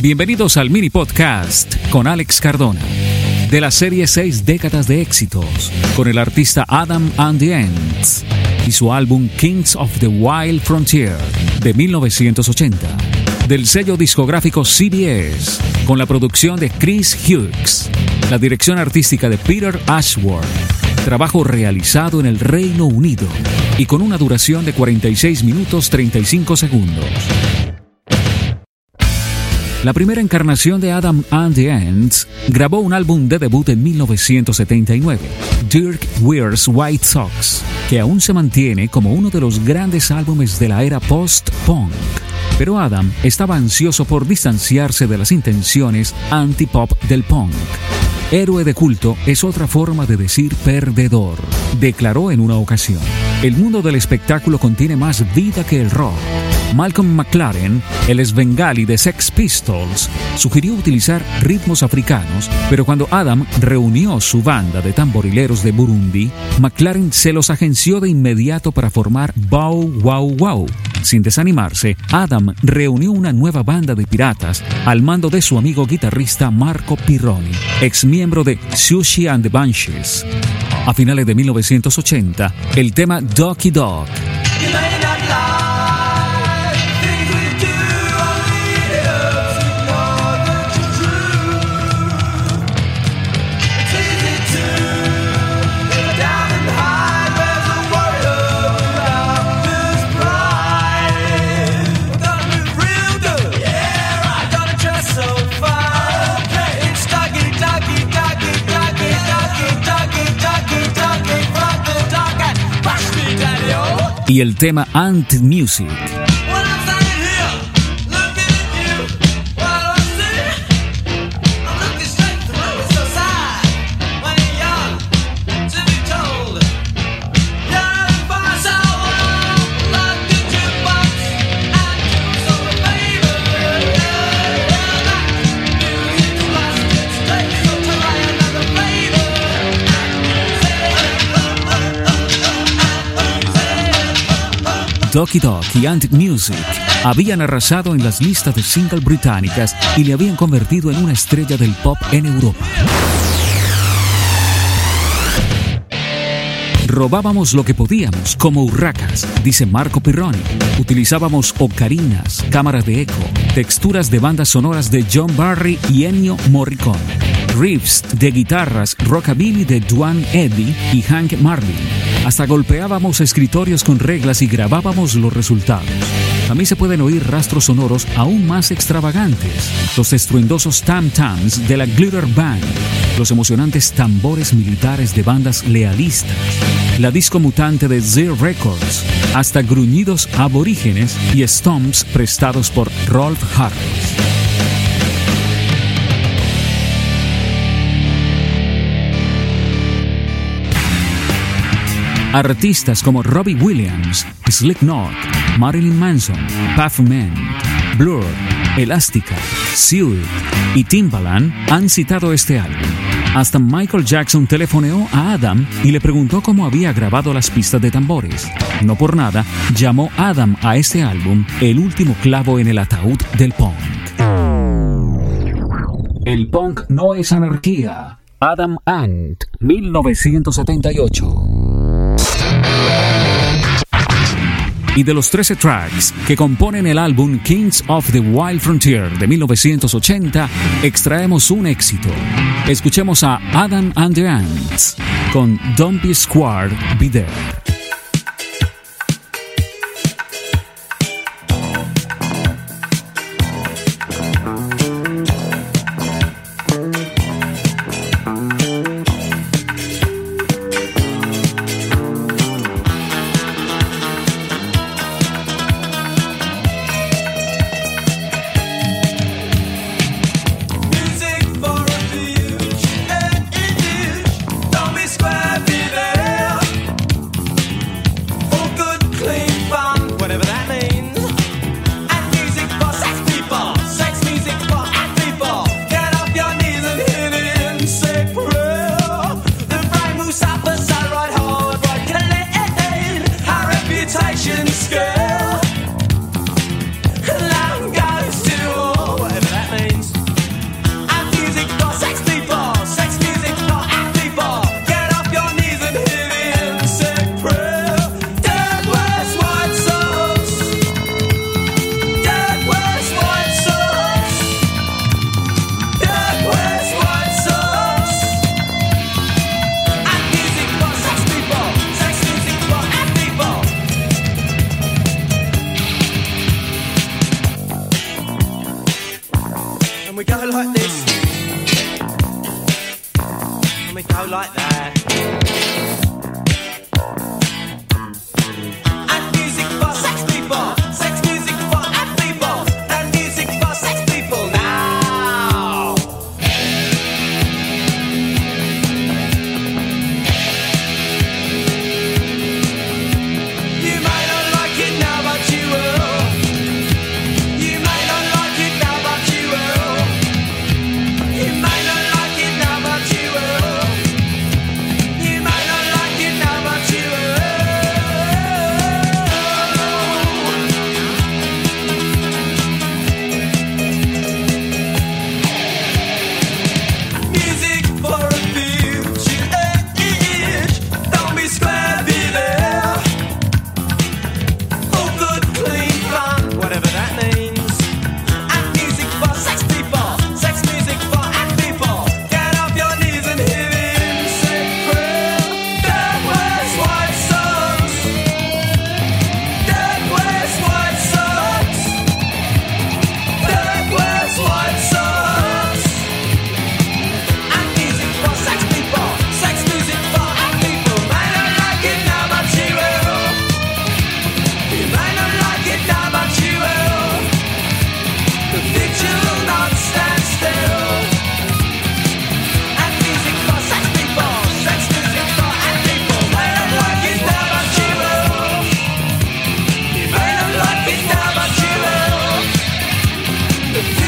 Bienvenidos al mini podcast con Alex Cardona, de la serie 6 décadas de éxitos, con el artista Adam and the Ants y su álbum Kings of the Wild Frontier de 1980, del sello discográfico CBS, con la producción de Chris Hughes, la dirección artística de Peter Ashworth, trabajo realizado en el Reino Unido y con una duración de 46 minutos 35 segundos. La primera encarnación de Adam and the Ants grabó un álbum de debut en 1979, Dirk Wears White Sox, que aún se mantiene como uno de los grandes álbumes de la era post-punk. Pero Adam estaba ansioso por distanciarse de las intenciones anti-pop del punk. Héroe de culto es otra forma de decir perdedor, declaró en una ocasión. El mundo del espectáculo contiene más vida que el rock. Malcolm McLaren, el Svengali de Sex Pistols, sugirió utilizar ritmos africanos, pero cuando Adam reunió su banda de tamborileros de Burundi, McLaren se los agenció de inmediato para formar Bow Wow Wow. Sin desanimarse, Adam reunió una nueva banda de piratas al mando de su amigo guitarrista Marco Pirroni, ex miembro de Sushi and the Banshees. A finales de 1980, el tema Doki Dog y el tema Ant Music. Doki Dog y Ant Music habían arrasado en las listas de single británicas y le habían convertido en una estrella del pop en Europa. Robábamos lo que podíamos, como urracas, dice Marco Pirroni. Utilizábamos ocarinas, cámaras de eco, texturas de bandas sonoras de John Barry y Ennio Morricone, riffs de guitarras rockabilly de Duane Eddy y Hank Marvin. Hasta golpeábamos escritorios con reglas y grabábamos los resultados. También se pueden oír rastros sonoros aún más extravagantes, los estruendosos tam-tams de la Glitter Band, los emocionantes tambores militares de bandas lealistas, la disco mutante de Z Records, hasta gruñidos aborígenes y stomps prestados por Rolf Harris. Artistas como Robbie Williams, Slipknot, Marilyn Manson, Puffman, Blur, Elástica, Sue y Timbaland han citado este álbum. Hasta Michael Jackson telefoneó a Adam y le preguntó cómo había grabado las pistas de tambores. No por nada, llamó Adam a este álbum el último clavo en el ataúd del punk. El punk no es anarquía. Adam Ant, 1978. Y de los 13 tracks que componen el álbum Kings of the Wild Frontier de 1980, extraemos un éxito. Escuchemos a Adam and the Ants con Don't Be Squared, Be There. the